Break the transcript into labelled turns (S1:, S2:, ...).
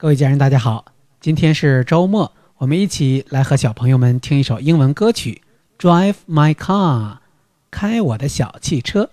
S1: 各位家人大家好今天是周末我们一起来和小朋友们听一首英文歌曲 drive my car 开我的小汽车。